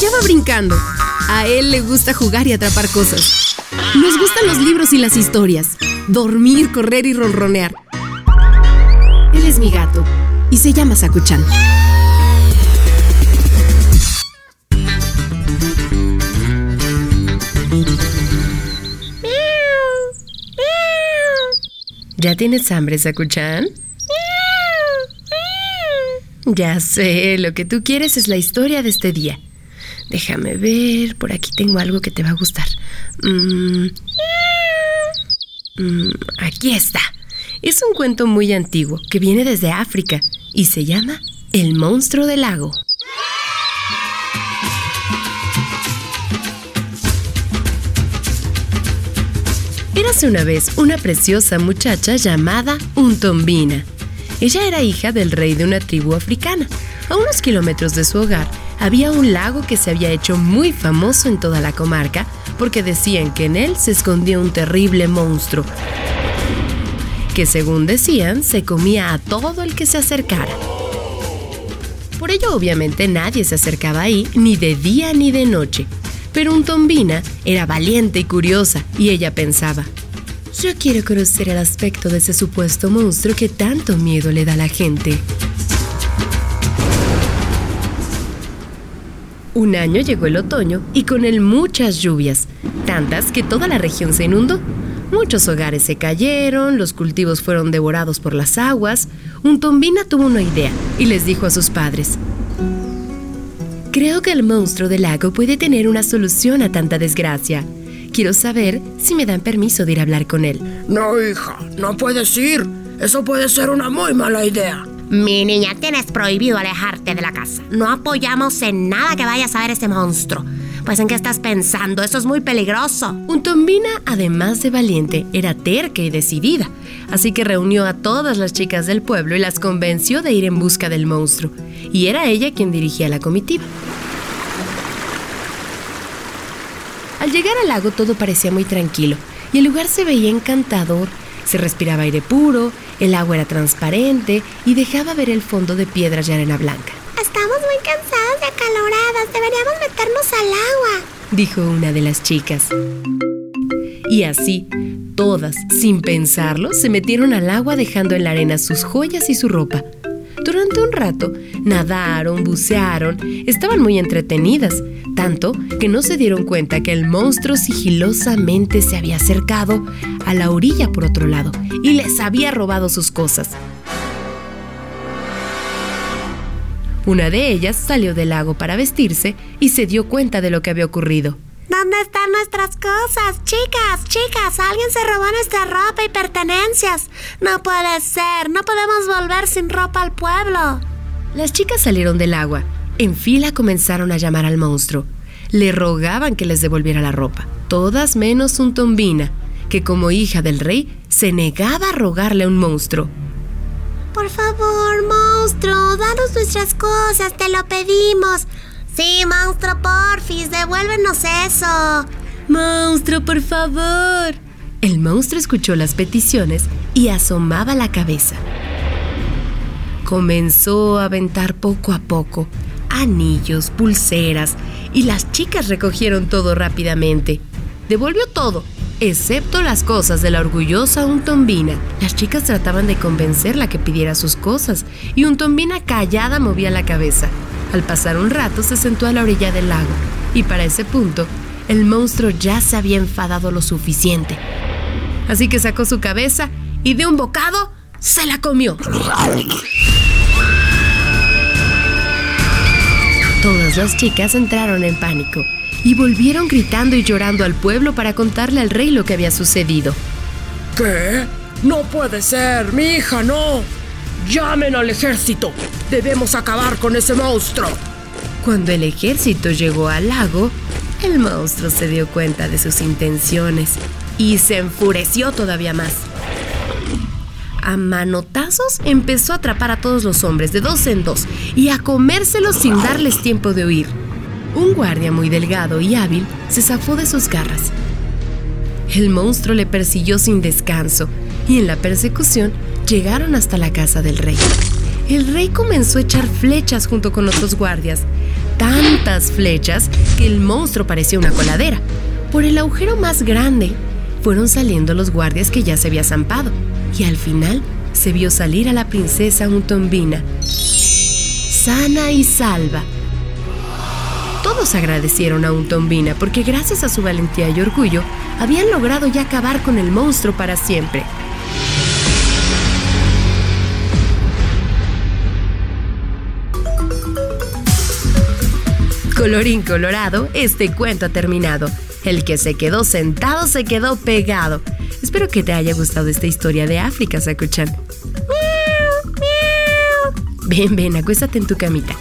hallaba brincando. A él le gusta jugar y atrapar cosas. Nos gustan los libros y las historias. Dormir, correr y ronronear. Él es mi gato y se llama Sakuchan. ¿Ya tienes hambre, Sakuchan? Ya sé, lo que tú quieres es la historia de este día. Déjame ver, por aquí tengo algo que te va a gustar. Mm. Mm, aquí está. Es un cuento muy antiguo que viene desde África y se llama El monstruo del lago. Érase una vez una preciosa muchacha llamada Untombina. Ella era hija del rey de una tribu africana. A unos kilómetros de su hogar había un lago que se había hecho muy famoso en toda la comarca porque decían que en él se escondía un terrible monstruo que según decían se comía a todo el que se acercara. Por ello obviamente nadie se acercaba ahí ni de día ni de noche, pero un tombina era valiente y curiosa y ella pensaba, yo quiero conocer el aspecto de ese supuesto monstruo que tanto miedo le da a la gente. Un año llegó el otoño y con él muchas lluvias, tantas que toda la región se inundó. Muchos hogares se cayeron, los cultivos fueron devorados por las aguas. Un tombina tuvo una idea y les dijo a sus padres, Creo que el monstruo del lago puede tener una solución a tanta desgracia. Quiero saber si me dan permiso de ir a hablar con él. No, hija, no puedes ir. Eso puede ser una muy mala idea. Mi niña, tienes prohibido alejarte de la casa. No apoyamos en nada que vayas a ver ese monstruo. Pues en qué estás pensando, eso es muy peligroso. Un tombina, además de valiente, era terca y decidida, así que reunió a todas las chicas del pueblo y las convenció de ir en busca del monstruo. Y era ella quien dirigía la comitiva. Al llegar al lago todo parecía muy tranquilo y el lugar se veía encantador. Se respiraba aire puro, el agua era transparente y dejaba ver el fondo de piedras y arena blanca. Estamos muy cansadas y acaloradas, deberíamos meternos al agua, dijo una de las chicas. Y así, todas, sin pensarlo, se metieron al agua dejando en la arena sus joyas y su ropa. Durante un rato, nadaron, bucearon, estaban muy entretenidas, tanto que no se dieron cuenta que el monstruo sigilosamente se había acercado a la orilla por otro lado y les había robado sus cosas. Una de ellas salió del lago para vestirse y se dio cuenta de lo que había ocurrido. ¿Dónde están nuestras cosas? Chicas, chicas, alguien se robó nuestra ropa y pertenencias. No puede ser, no podemos volver sin ropa al pueblo. Las chicas salieron del agua. En fila comenzaron a llamar al monstruo. Le rogaban que les devolviera la ropa, todas menos un tombina, que como hija del rey se negaba a rogarle a un monstruo. Por favor, monstruo, danos nuestras cosas, te lo pedimos. Sí, monstruo, porfis, devuélvenos eso. Monstruo, por favor. El monstruo escuchó las peticiones y asomaba la cabeza. Comenzó a aventar poco a poco anillos, pulseras, y las chicas recogieron todo rápidamente. Devolvió todo, excepto las cosas de la orgullosa Untombina. Las chicas trataban de convencerla que pidiera sus cosas, y Untombina callada movía la cabeza. Al pasar un rato se sentó a la orilla del lago y para ese punto el monstruo ya se había enfadado lo suficiente. Así que sacó su cabeza y de un bocado se la comió. Todas las chicas entraron en pánico y volvieron gritando y llorando al pueblo para contarle al rey lo que había sucedido. ¿Qué? No puede ser, mi hija, no. ¡Llamen al ejército! ¡Debemos acabar con ese monstruo! Cuando el ejército llegó al lago, el monstruo se dio cuenta de sus intenciones y se enfureció todavía más. A manotazos empezó a atrapar a todos los hombres de dos en dos y a comérselos sin darles tiempo de huir. Un guardia muy delgado y hábil se zafó de sus garras. El monstruo le persiguió sin descanso y en la persecución llegaron hasta la casa del rey. El rey comenzó a echar flechas junto con otros guardias, tantas flechas que el monstruo parecía una coladera. Por el agujero más grande fueron saliendo los guardias que ya se había zampado y al final se vio salir a la princesa Untombina, sana y salva. Todos agradecieron a Untombina porque gracias a su valentía y orgullo habían logrado ya acabar con el monstruo para siempre. Colorín colorado, este cuento ha terminado. El que se quedó sentado se quedó pegado. Espero que te haya gustado esta historia de África, Sakuchan. Ven, ven, acuéstate en tu camita.